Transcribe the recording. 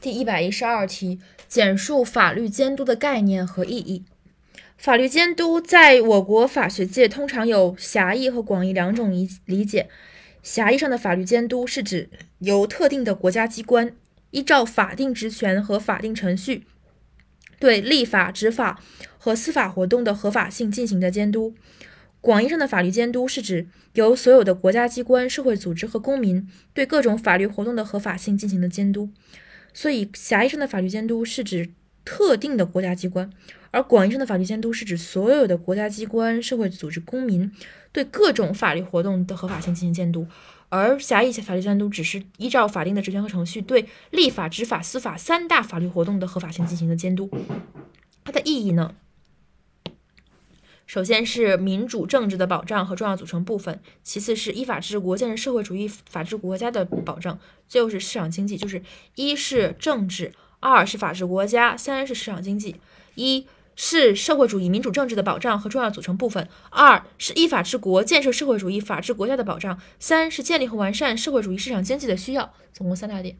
第一百一十二题，简述法律监督的概念和意义。法律监督在我国法学界通常有狭义和广义两种理理解。狭义上的法律监督是指由特定的国家机关依照法定职权和法定程序对立法、执法和司法活动的合法性进行的监督。广义上的法律监督是指由所有的国家机关、社会组织和公民对各种法律活动的合法性进行的监督。所以，狭义上的法律监督是指特定的国家机关，而广义上的法律监督是指所有的国家机关、社会组织、公民对各种法律活动的合法性进行监督。而狭义法律监督只是依照法定的职权和程序对立法、执法、司法三大法律活动的合法性进行的监督。它的意义呢？首先是民主政治的保障和重要组成部分，其次是依法治国、建设社会主义法治国家的保障，最后是市场经济，就是一是政治，二是法治国家，三是市场经济。一是社会主义民主政治的保障和重要组成部分，二是依法治国、建设社会主义法治国家的保障，三是建立和完善社会主义市场经济的需要。总共三大点。